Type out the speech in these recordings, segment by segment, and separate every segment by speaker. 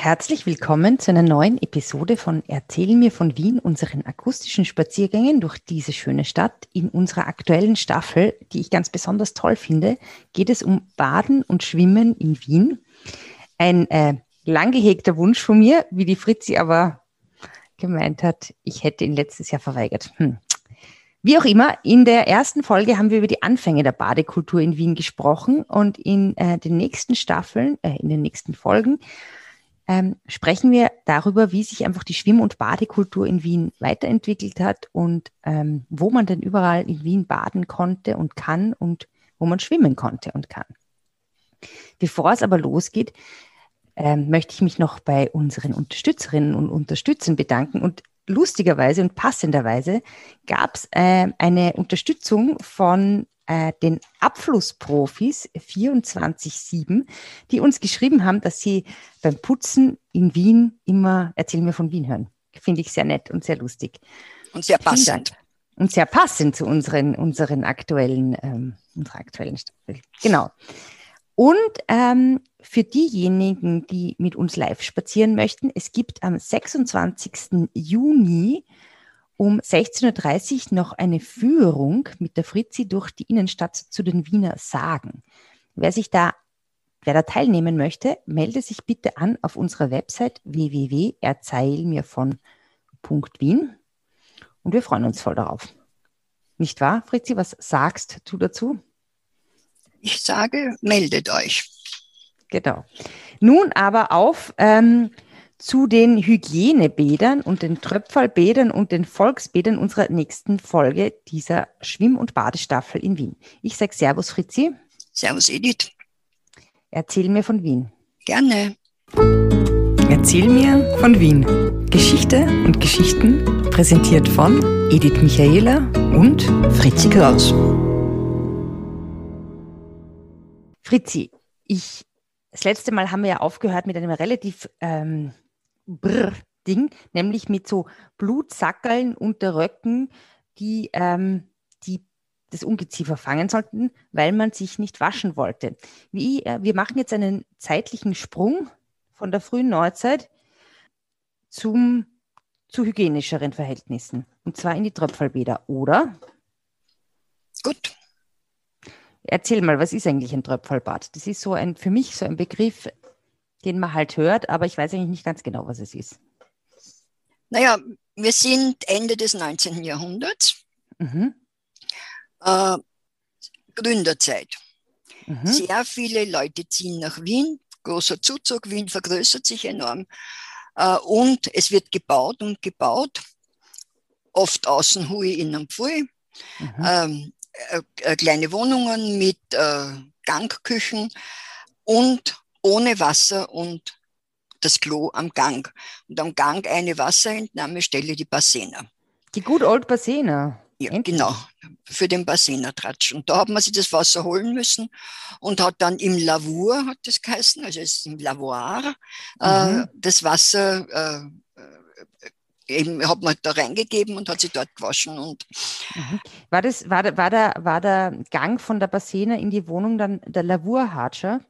Speaker 1: Herzlich willkommen zu einer neuen Episode von Erzähl mir von Wien, unseren akustischen Spaziergängen durch diese schöne Stadt. In unserer aktuellen Staffel, die ich ganz besonders toll finde, geht es um Baden und Schwimmen in Wien. Ein äh, lang gehegter Wunsch von mir, wie die Fritzi aber gemeint hat, ich hätte ihn letztes Jahr verweigert. Hm. Wie auch immer, in der ersten Folge haben wir über die Anfänge der Badekultur in Wien gesprochen und in äh, den nächsten Staffeln, äh, in den nächsten Folgen, ähm, sprechen wir darüber, wie sich einfach die Schwimm- und Badekultur in Wien weiterentwickelt hat und ähm, wo man denn überall in Wien baden konnte und kann und wo man schwimmen konnte und kann. Bevor es aber losgeht, ähm, möchte ich mich noch bei unseren Unterstützerinnen und Unterstützern bedanken und lustigerweise und passenderweise gab es äh, eine Unterstützung von äh, den Abflussprofis 24-7, die uns geschrieben haben, dass sie beim Putzen in Wien immer Erzähl mir von Wien hören. Finde ich sehr nett und sehr lustig.
Speaker 2: Und sehr passend.
Speaker 1: Und sehr passend zu unseren, unseren aktuellen, ähm, unserer aktuellen Staffel. Genau. Und ähm, für diejenigen, die mit uns live spazieren möchten, es gibt am 26. Juni um 16.30 Uhr noch eine Führung mit der Fritzi durch die Innenstadt zu den Wiener Sagen. Wer sich da, wer da teilnehmen möchte, melde sich bitte an auf unserer Website www.erzählmirvon.wien und wir freuen uns voll darauf. Nicht wahr, Fritzi? Was sagst du dazu?
Speaker 2: Ich sage, meldet euch.
Speaker 1: Genau. Nun aber auf ähm, zu den Hygienebädern und den Tröpfelbädern und den Volksbädern unserer nächsten Folge dieser Schwimm- und Badestaffel in Wien. Ich sage Servus Fritzi.
Speaker 2: Servus Edith.
Speaker 1: Erzähl mir von Wien.
Speaker 2: Gerne.
Speaker 1: Erzähl mir von Wien. Geschichte und Geschichten präsentiert von Edith Michaela und Fritzi Kraus. Fritzi, ich, das letzte Mal haben wir ja aufgehört mit einem relativ ähm, brr Ding, nämlich mit so Blutsackeln unter Röcken, die, ähm, die das Ungeziefer fangen sollten, weil man sich nicht waschen wollte. Wie, äh, wir machen jetzt einen zeitlichen Sprung von der frühen Neuzeit zum, zu hygienischeren Verhältnissen. Und zwar in die Tröpfelbäder, oder?
Speaker 2: Gut.
Speaker 1: Erzähl mal, was ist eigentlich ein Tröpfelbad? Das ist so ein, für mich so ein Begriff, den man halt hört, aber ich weiß eigentlich nicht ganz genau, was es ist.
Speaker 2: Naja, wir sind Ende des 19. Jahrhunderts. Mhm. Äh, Gründerzeit. Mhm. Sehr viele Leute ziehen nach Wien. Großer Zuzug. Wien vergrößert sich enorm. Äh, und es wird gebaut und gebaut. Oft außen hui, innen pfui. Mhm. Ähm, äh, äh, kleine Wohnungen mit äh, Gangküchen und ohne Wasser und das Klo am Gang. Und am Gang eine Wasserentnahmestelle, die Bassena.
Speaker 1: Die Good Old Bassena.
Speaker 2: Ja, Endlich. genau, für den Bassenertratsch. Und da hat man sich das Wasser holen müssen und hat dann im Lavur, hat das geheißen, also es ist im Lavoir, äh, mhm. äh, das Wasser äh, eben hat man da reingegeben und hat sie dort gewaschen. Und
Speaker 1: mhm. war, das, war, war, der, war der Gang von der Bassena in die Wohnung dann der Lavurhatscher?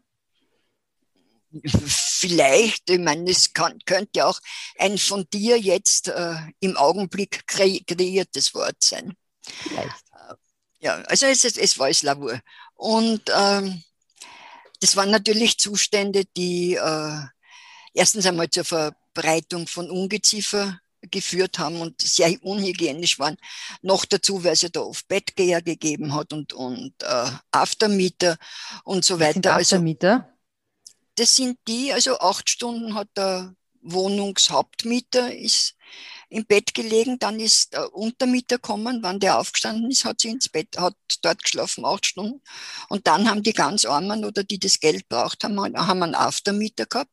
Speaker 2: Vielleicht, ich meine, es kann, könnte auch ein von dir jetzt äh, im Augenblick kre kreiertes Wort sein. Vielleicht. Äh, ja, also es, es war es Lavur. Und ähm, das waren natürlich Zustände, die äh, erstens einmal zur Verbreitung von Ungeziefer geführt haben und sehr unhygienisch waren. Noch dazu, weil es ja da oft Bettgeher gegeben hat und, und äh, Aftermieter und so weiter.
Speaker 1: Also Aftermieter?
Speaker 2: Das sind die, also acht Stunden hat der Wohnungshauptmieter ist im Bett gelegen, dann ist der Untermieter gekommen, wann der aufgestanden ist, hat sie ins Bett, hat dort geschlafen, acht Stunden. Und dann haben die ganz Armen oder die das Geld braucht haben, haben einen Aftermieter gehabt,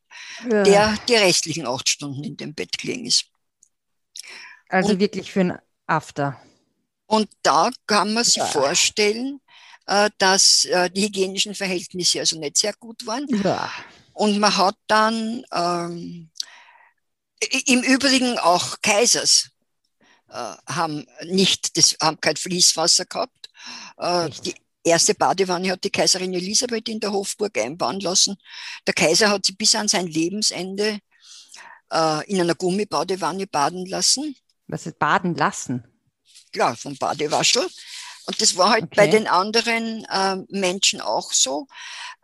Speaker 2: ja. der die restlichen acht Stunden in dem Bett gelegen ist.
Speaker 1: Also und, wirklich für ein After.
Speaker 2: Und da kann man sich ja. vorstellen, äh, dass äh, die hygienischen Verhältnisse also nicht sehr gut waren. Ja. Und man hat dann ähm, im Übrigen auch Kaisers äh, haben nicht, das, haben kein Fließwasser gehabt. Äh, die erste Badewanne hat die Kaiserin Elisabeth in der Hofburg einbauen lassen. Der Kaiser hat sie bis an sein Lebensende äh, in einer Gummibadewanne baden lassen.
Speaker 1: Was ist baden lassen?
Speaker 2: Klar, vom Badewaschel. Und das war halt okay. bei den anderen äh, Menschen auch so.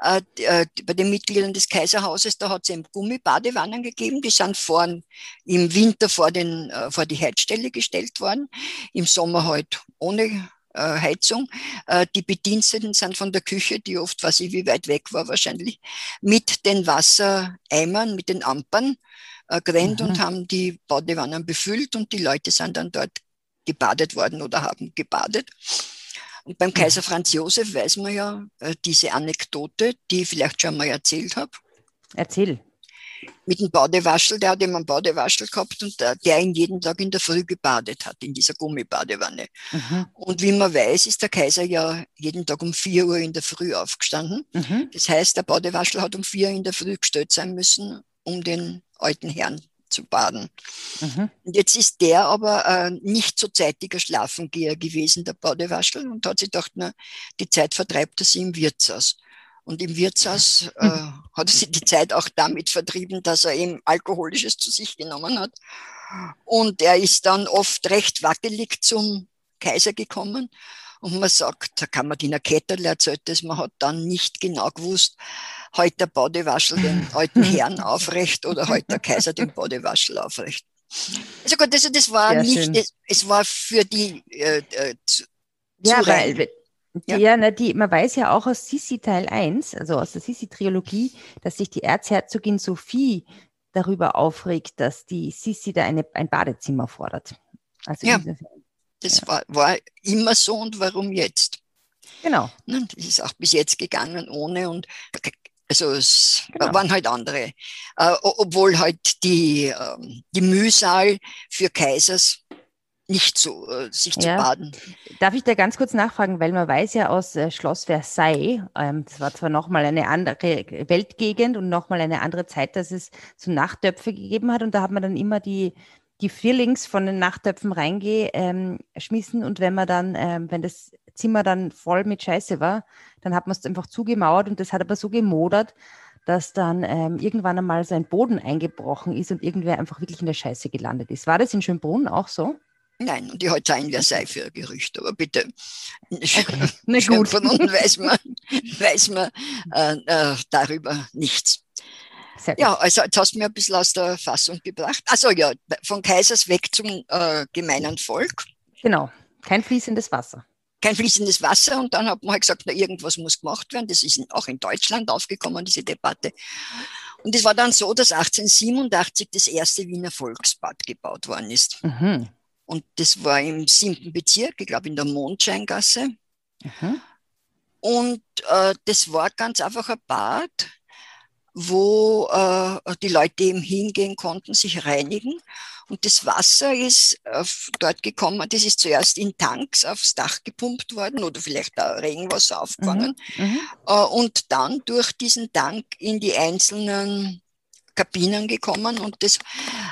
Speaker 2: Äh, äh, bei den Mitgliedern des Kaiserhauses, da hat es eben Gummibadewannen gegeben, die sind vorn im Winter vor, den, äh, vor die Heizstelle gestellt worden, im Sommer halt ohne äh, Heizung. Äh, die Bediensteten sind von der Küche, die oft, weiß ich, wie weit weg war wahrscheinlich, mit den Wassereimern, mit den Ampern äh, gerannt mhm. und haben die Badewannen befüllt und die Leute sind dann dort gebadet worden oder haben gebadet. Und beim Kaiser Franz Josef weiß man ja äh, diese Anekdote, die ich vielleicht schon mal erzählt habe.
Speaker 1: Erzähl.
Speaker 2: Mit dem Badewaschel, der hat immer einen Badewaschel gehabt und der, der ihn jeden Tag in der Früh gebadet hat, in dieser Gummibadewanne. Mhm. Und wie man weiß, ist der Kaiser ja jeden Tag um 4 Uhr in der Früh aufgestanden. Mhm. Das heißt, der Badewaschel hat um 4 Uhr in der Früh gestellt sein müssen, um den alten Herrn zu baden. Mhm. Und jetzt ist der aber äh, nicht so zeitiger Schlafengeher gewesen, der Badewaschel, und hat sich gedacht, na, die Zeit vertreibt er sie im Wirtshaus. Und im Wirtshaus äh, hat er sich die Zeit auch damit vertrieben, dass er eben Alkoholisches zu sich genommen hat. Und er ist dann oft recht wackelig zum Kaiser gekommen und man sagt, der Kammerdiener Ketterl erzählt das, man hat dann nicht genau gewusst, heute der Badewaschel den alten Herrn aufrecht oder heute der Kaiser den Badewaschel aufrecht. Also gut, also das war Sehr nicht, es, es, war für die äh, äh, zu,
Speaker 1: ja, weil, ja. ja na, die, man weiß ja auch aus Sissi Teil 1, also aus der Sissi-Trilogie, dass sich die Erzherzogin Sophie darüber aufregt, dass die Sissi da eine, ein Badezimmer fordert.
Speaker 2: Also ja. Das ja. war, war immer so und warum jetzt?
Speaker 1: Genau.
Speaker 2: Das ist auch bis jetzt gegangen ohne und also es genau. waren halt andere. Äh, obwohl halt die, äh, die Mühsal für Kaisers nicht so, äh, sich ja. zu baden.
Speaker 1: Darf ich da ganz kurz nachfragen, weil man weiß ja aus äh, Schloss Versailles, ähm, das war zwar nochmal eine andere Weltgegend und nochmal eine andere Zeit, dass es so Nachttöpfe gegeben hat und da hat man dann immer die die Fillings von den Nachttöpfen reingeschmissen ähm, und wenn man dann, ähm, wenn das Zimmer dann voll mit Scheiße war, dann hat man es einfach zugemauert und das hat aber so gemodert, dass dann ähm, irgendwann einmal so ein Boden eingebrochen ist und irgendwer einfach wirklich in der Scheiße gelandet ist. War das in Schönbrunn auch so?
Speaker 2: Nein, und die hat sein wer sei für Gerücht, aber bitte. Na gut. Von uns weiß man, weiß man äh, äh, darüber nichts. Ja, also jetzt hast du mir ein bisschen aus der Fassung gebracht. Also ja, von Kaisers weg zum äh, gemeinen Volk.
Speaker 1: Genau, kein fließendes Wasser.
Speaker 2: Kein fließendes Wasser und dann hat man halt gesagt, na, irgendwas muss gemacht werden. Das ist auch in Deutschland aufgekommen, diese Debatte. Und es war dann so, dass 1887 das erste Wiener Volksbad gebaut worden ist. Mhm. Und das war im siebten Bezirk, ich glaube in der Mondscheingasse. Mhm. Und äh, das war ganz einfach ein Bad, wo äh, die Leute eben hingehen konnten, sich reinigen. Und das Wasser ist äh, dort gekommen, das ist zuerst in Tanks aufs Dach gepumpt worden oder vielleicht da Regenwasser aufgefangen mhm. mhm. äh, und dann durch diesen Tank in die einzelnen Kabinen gekommen und das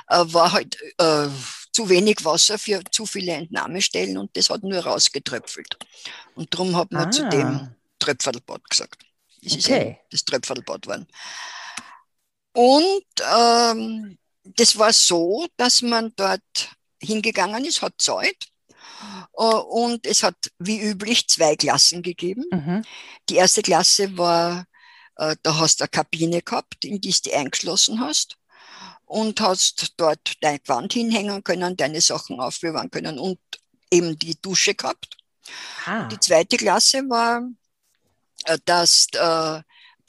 Speaker 2: äh, war halt äh, zu wenig Wasser für zu viele Entnahmestellen und das hat nur rausgetröpfelt. Und darum hat man ah. zu dem Tröpfelbad gesagt. Das okay. ist das Tröpfelbad geworden. Und ähm, das war so, dass man dort hingegangen ist, hat Zeit. Äh, und es hat wie üblich zwei Klassen gegeben. Mhm. Die erste Klasse war, äh, da hast du eine Kabine gehabt, in die du eingeschlossen hast und hast dort dein Gewand hinhängen können, deine Sachen aufbewahren können und eben die Dusche gehabt. Ah. Die zweite Klasse war, dass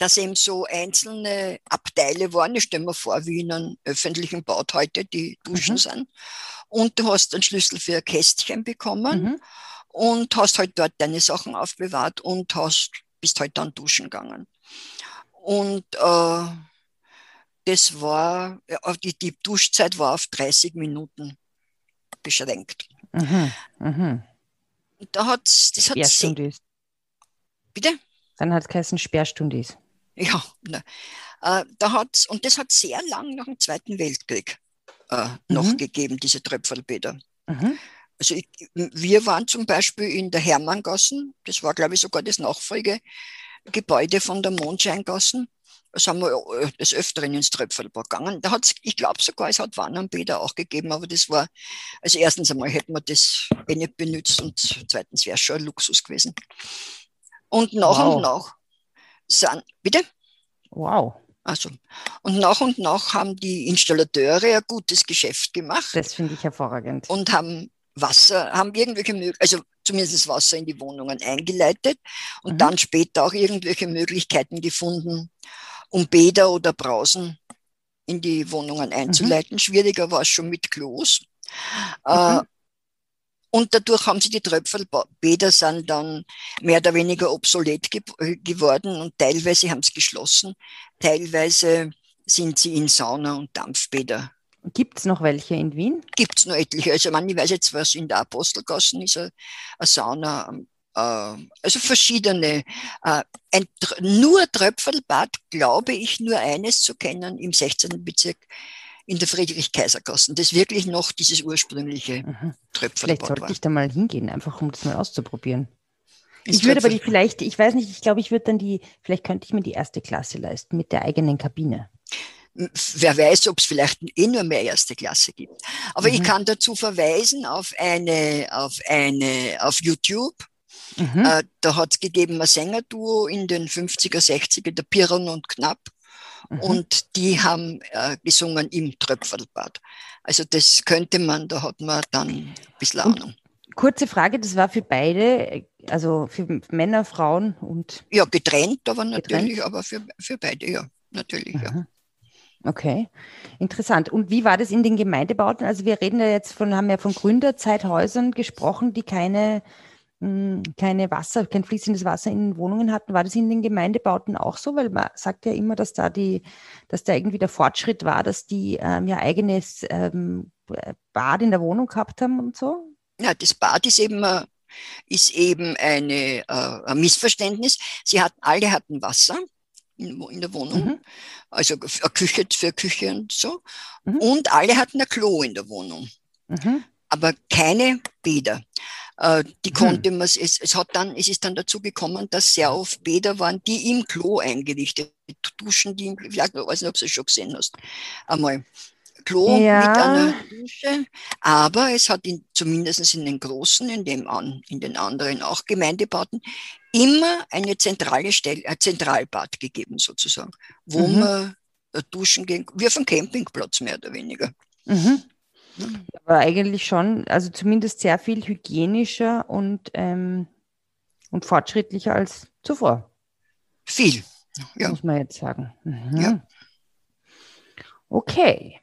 Speaker 2: dass eben so einzelne Abteile waren. Ich stelle mir vor, wie in einem öffentlichen Bad heute die Duschen mhm. sind. Und du hast einen Schlüssel für ein Kästchen bekommen mhm. und hast halt dort deine Sachen aufbewahrt und hast, bist halt dann duschen gegangen. Und äh, das war, die, die Duschzeit war auf 30 Minuten beschränkt. Mhm. Mhm. Da hat's, das hat
Speaker 1: Sperrstunde Bitte? Dann hat es geheißen Sperrstunde
Speaker 2: Ja, ne. äh, da hat's, und das hat sehr lang nach dem Zweiten Weltkrieg äh, mhm. noch gegeben, diese Tröpfelbäder. Mhm. Also ich, wir waren zum Beispiel in der Hermanngassen, das war glaube ich sogar das Nachfolgegebäude von der Mondscheingassen. sind wir äh, des Öfteren ins Tröpfelbad gegangen. Da hat's, ich glaube sogar, es hat Wannernbäder auch gegeben, aber das war, also erstens einmal hätten wir das eh nicht benutzt und zweitens wäre es schon ein Luxus gewesen. Und nach wow. und nach sind, bitte?
Speaker 1: Wow.
Speaker 2: Also, und nach und nach haben die Installateure ein gutes Geschäft gemacht.
Speaker 1: Das finde ich hervorragend.
Speaker 2: Und haben Wasser, haben irgendwelche, also zumindest Wasser in die Wohnungen eingeleitet und mhm. dann später auch irgendwelche Möglichkeiten gefunden, um Bäder oder Brausen in die Wohnungen mhm. einzuleiten. Mhm. Schwieriger war es schon mit Klos. Mhm. Äh, und dadurch haben sie die Tröpfelbäder sind dann mehr oder weniger obsolet ge geworden und teilweise haben sie geschlossen, teilweise sind sie in Sauna und Dampfbäder
Speaker 1: Gibt es noch welche in Wien?
Speaker 2: Gibt es noch etliche. Also man, ich weiß jetzt, was in der Apostelgassen ist, eine, Sauna, äh, also verschiedene. Äh, ein, nur Tröpfelbad, glaube ich, nur eines zu kennen im 16. Bezirk in der Friedrich-Kaiser-Gassen, das wirklich noch dieses ursprüngliche mhm. Tröpfelbad
Speaker 1: Vielleicht sollte war. ich da mal hingehen, einfach um das mal auszuprobieren. Ist ich würde aber die vielleicht, ich weiß nicht, ich glaube, ich würde dann die, vielleicht könnte ich mir die erste Klasse leisten mit der eigenen Kabine.
Speaker 2: Wer weiß, ob es vielleicht eh nur mehr erste Klasse gibt. Aber mhm. ich kann dazu verweisen auf eine, auf eine, auf YouTube. Mhm. Äh, da hat es gegeben ein Sängerduo in den 50er, 60er, der Pirren und Knapp. Mhm. Und die haben äh, gesungen im Tröpfelbad. Also das könnte man, da hat man dann ein bisschen Ahnung.
Speaker 1: Kurze Frage, das war für beide, also für Männer, Frauen und.
Speaker 2: Ja, getrennt, aber natürlich, getrennt? aber für, für beide, ja, natürlich, mhm. ja.
Speaker 1: Okay, interessant. Und wie war das in den Gemeindebauten? Also wir reden ja jetzt von, haben ja von Gründerzeithäusern gesprochen, die keine, keine Wasser, kein fließendes Wasser in den Wohnungen hatten. War das in den Gemeindebauten auch so? Weil man sagt ja immer, dass da die, dass da irgendwie der Fortschritt war, dass die ähm, ja eigenes ähm, Bad in der Wohnung gehabt haben und so?
Speaker 2: Ja, das Bad ist eben äh, ist eben eine, äh, ein Missverständnis. Sie hatten, alle hatten Wasser in, in der Wohnung, mhm. also eine Küche für Küche und so. Mhm. Und alle hatten ein Klo in der Wohnung, mhm. aber keine Bäder. Äh, die mhm. konnte man, es, es hat dann, es ist dann dazu gekommen, dass sehr oft Bäder waren, die im Klo eingerichtet, Duschen, die im, vielleicht, ich weiß nicht, ob du es schon gesehen hast, einmal. Klo ja. mit einer Dusche, aber es hat in, zumindest in den großen, in, dem an, in den anderen auch Gemeindebauten, immer eine zentrale Stelle, ein Zentralbad gegeben sozusagen, wo mhm. man äh, duschen gehen, wie auf einem Campingplatz mehr oder weniger.
Speaker 1: Mhm. Aber eigentlich schon, also zumindest sehr viel hygienischer und, ähm, und fortschrittlicher als zuvor.
Speaker 2: Viel,
Speaker 1: ja. Muss man jetzt sagen. Mhm. Ja. Okay.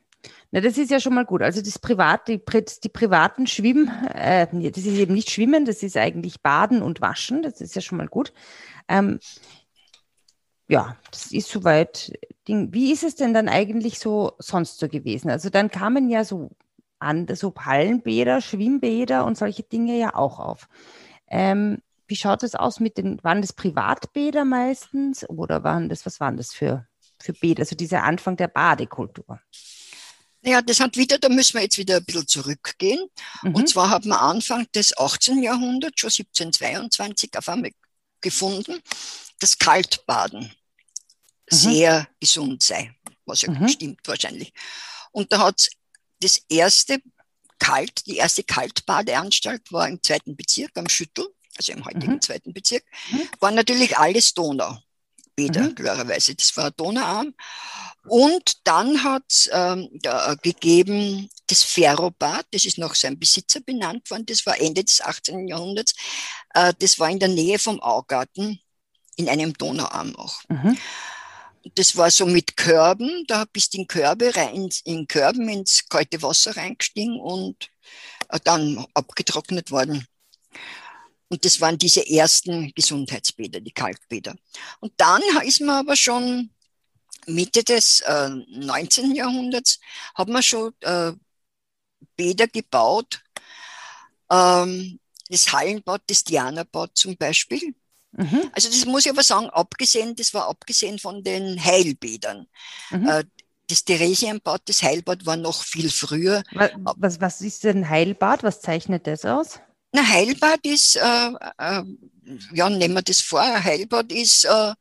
Speaker 1: Na, das ist ja schon mal gut. Also das Privat, die, die privaten Schwimmen, äh, das ist eben nicht Schwimmen, das ist eigentlich Baden und Waschen. Das ist ja schon mal gut. Ähm, ja, das ist soweit. Wie ist es denn dann eigentlich so sonst so gewesen? Also dann kamen ja so an, so Hallenbäder, Schwimmbäder und solche Dinge ja auch auf. Ähm, wie schaut es aus mit den, waren das Privatbäder meistens oder waren das, was waren das für, für Bäder? Also dieser Anfang der Badekultur.
Speaker 2: Ja, das hat wieder, da müssen wir jetzt wieder ein bisschen zurückgehen. Mhm. Und zwar haben wir Anfang des 18. Jahrhunderts, schon 1722, auf einmal gefunden, dass Kaltbaden mhm. sehr gesund sei, was ja mhm. stimmt wahrscheinlich. Und da hat das erste Kalt, die erste Kaltbadeanstalt war im zweiten Bezirk am Schüttel, also im heutigen mhm. zweiten Bezirk, mhm. war natürlich alles Donau. Bäder, mhm. klarerweise. Das war Donauarm. Und dann hat es ähm, gegeben das Ferrobad, das ist nach seinem Besitzer benannt worden, das war Ende des 18. Jahrhunderts. Äh, das war in der Nähe vom Augarten, in einem Donauarm auch. Mhm. Das war so mit Körben, da bist du in Körbe rein, in Körben ins kalte Wasser reingestiegen und äh, dann abgetrocknet worden. Und das waren diese ersten Gesundheitsbäder, die Kalkbäder. Und dann ist man aber schon Mitte des äh, 19. Jahrhunderts, hat man schon äh, Bäder gebaut. Ähm, das Hallenbad, das Dianabad zum Beispiel. Mhm. Also das muss ich aber sagen, abgesehen, das war abgesehen von den Heilbädern. Mhm. Äh, das Theresienbad, das Heilbad war noch viel früher.
Speaker 1: Was, was ist denn Heilbad? Was zeichnet das aus?
Speaker 2: Na, Heilbad ist, äh, äh, ja, nehmen wir das vor, Heilbad ist, äh,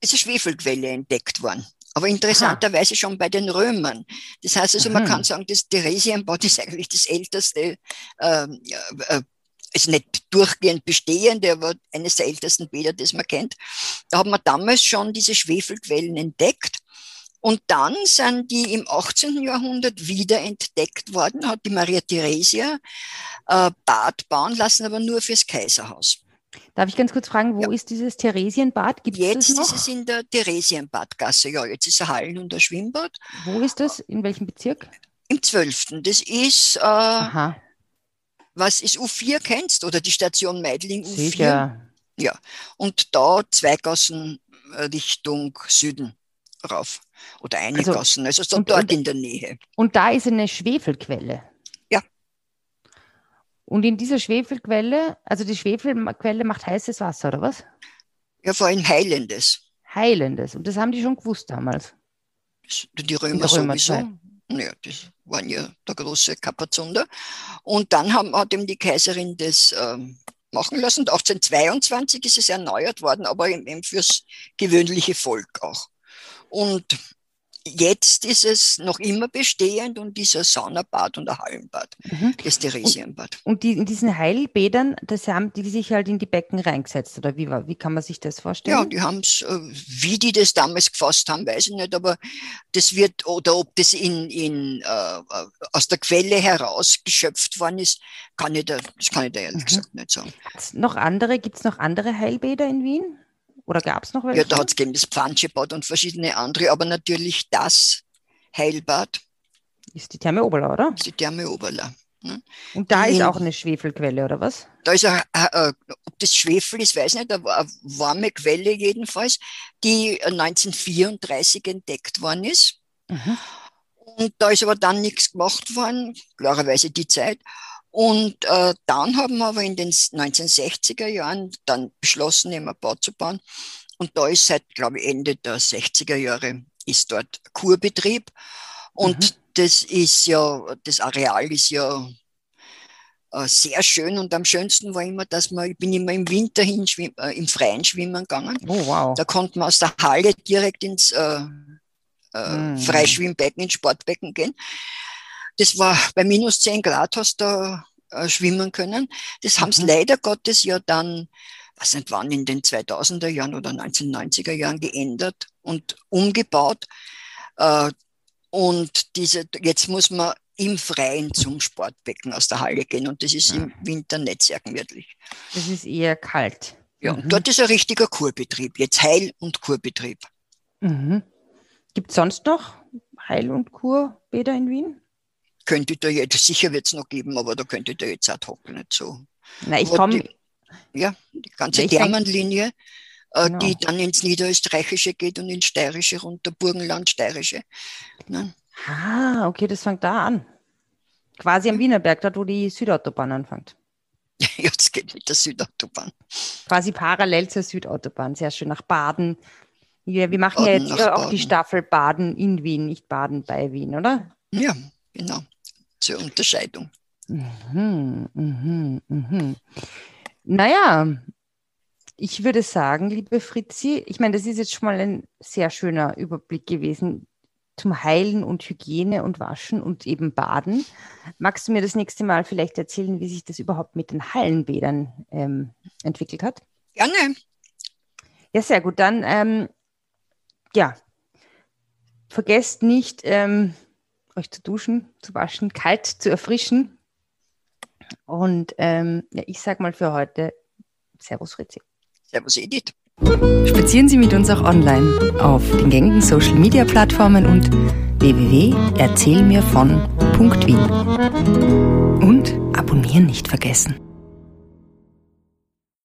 Speaker 2: ist eine Schwefelquelle entdeckt worden. Aber interessanterweise Aha. schon bei den Römern. Das heißt also, man kann sagen, das Theresienbad ist eigentlich das älteste, ähm, äh, ist nicht durchgehend bestehende, aber eines der ältesten Bäder, das man kennt. Da hat man damals schon diese Schwefelquellen entdeckt. Und dann sind die im 18. Jahrhundert wieder entdeckt worden, hat die Maria Theresia äh, Bad bauen lassen, aber nur fürs Kaiserhaus.
Speaker 1: Darf ich ganz kurz fragen, wo ja. ist dieses Theresienbad?
Speaker 2: Gibt jetzt ist es in der Theresienbadgasse. Ja, jetzt ist ein Hallen- und ein Schwimmbad.
Speaker 1: Wo ist das? In welchem Bezirk?
Speaker 2: Im 12. Das ist, äh, Aha. Was ist U4 kennst oder die Station Meidling U4? Sicher. Ja, und da zwei Gassen äh, Richtung Süden rauf. Oder eine also, Gassen, also so und, dort und, in der Nähe.
Speaker 1: Und da ist eine Schwefelquelle. Und in dieser Schwefelquelle, also die Schwefelquelle macht heißes Wasser, oder was?
Speaker 2: Ja, vor allem heilendes.
Speaker 1: Heilendes. Und das haben die schon gewusst damals.
Speaker 2: Die Römer, sowieso. Ja, das waren ja der große Kapazunder. Und dann haben, hat eben die Kaiserin das ähm, machen lassen. Und 1822 ist es erneuert worden, aber eben fürs gewöhnliche Volk auch. Und Jetzt ist es noch immer bestehend und dieser Saunabad und ein Hallenbad, mhm. das Theresienbad.
Speaker 1: Und, und die, in diesen Heilbädern, das haben die sich halt in die Becken reingesetzt, oder wie, wie kann man sich das vorstellen?
Speaker 2: Ja, die haben es, äh, wie die das damals gefasst haben, weiß ich nicht, aber das wird, oder ob das in, in, äh, aus der Quelle heraus geschöpft worden ist, kann ich da, das kann ich da ehrlich mhm. gesagt nicht sagen.
Speaker 1: Noch andere, gibt es noch andere Heilbäder in Wien? Oder gab es noch welche?
Speaker 2: Ja, da hat es gegeben das Pfanschebad und verschiedene andere, aber natürlich das Heilbad.
Speaker 1: Ist die Therme Oberla, oder?
Speaker 2: Ist die Therme Oberla.
Speaker 1: Ne? Und da ist auch eine Schwefelquelle, oder was?
Speaker 2: Da ist ein, äh, ob das Schwefel ist, weiß ich nicht, aber eine warme Quelle jedenfalls, die 1934 entdeckt worden ist. Mhm. Und da ist aber dann nichts gemacht worden, klarerweise die Zeit. Und äh, dann haben wir aber in den 1960er Jahren dann beschlossen, eben ein Bad zu bauen. Und da ist seit, glaube ich, Ende der 60er Jahre ist dort Kurbetrieb. Und mhm. das ist ja, das Areal ist ja äh, sehr schön und am schönsten war immer, dass man, ich bin immer im Winter hin äh, im Freien schwimmen gegangen. Oh, wow. Da konnte man aus der Halle direkt ins äh, äh, mhm. Freischwimmbecken, ins Sportbecken gehen. Das war bei minus 10 Grad hast du äh, schwimmen können. Das mhm. haben sie leider Gottes ja dann, was nicht wann, in den 2000er Jahren oder 1990er Jahren geändert und umgebaut. Äh, und diese, jetzt muss man im Freien zum Sportbecken aus der Halle gehen und das ist im Winter nicht sehr gemütlich.
Speaker 1: Das ist eher kalt.
Speaker 2: Ja, mhm. dort ist ein richtiger Kurbetrieb, jetzt Heil- und Kurbetrieb.
Speaker 1: Mhm. Gibt es sonst noch Heil- und Kurbäder in Wien?
Speaker 2: Könnte da jetzt, sicher wird es noch geben, aber da könnte da jetzt ad hoc nicht so.
Speaker 1: Na, ich komme.
Speaker 2: Ja, die ganze Thermenlinie, äh, genau. die dann ins Niederösterreichische geht und ins Steirische runter, Burgenland, Steirische.
Speaker 1: Ne? Ah, okay, das fängt da an. Quasi am Wienerberg, dort wo die Südautobahn anfängt.
Speaker 2: Ja, das geht mit der Südautobahn.
Speaker 1: Quasi parallel zur Südautobahn, sehr schön nach Baden. Wir, wir machen Baden ja jetzt auch Baden. die Staffel Baden in Wien, nicht Baden bei Wien, oder?
Speaker 2: Ja, genau zur Unterscheidung. Mhm,
Speaker 1: mhm, mhm. Naja, ich würde sagen, liebe Fritzi, ich meine, das ist jetzt schon mal ein sehr schöner Überblick gewesen zum Heilen und Hygiene und Waschen und eben Baden. Magst du mir das nächste Mal vielleicht erzählen, wie sich das überhaupt mit den Hallenbädern ähm, entwickelt hat?
Speaker 2: Gerne.
Speaker 1: Ja, sehr gut. Dann, ähm, ja, vergesst nicht, ähm, euch zu duschen, zu waschen, kalt zu erfrischen. Und ähm, ja, ich sage mal für heute Servus Fritzi.
Speaker 2: Servus Edith.
Speaker 1: Spazieren Sie mit uns auch online auf den gängigen Social Media Plattformen und www.erzählmirvon.wien. Und abonnieren nicht vergessen.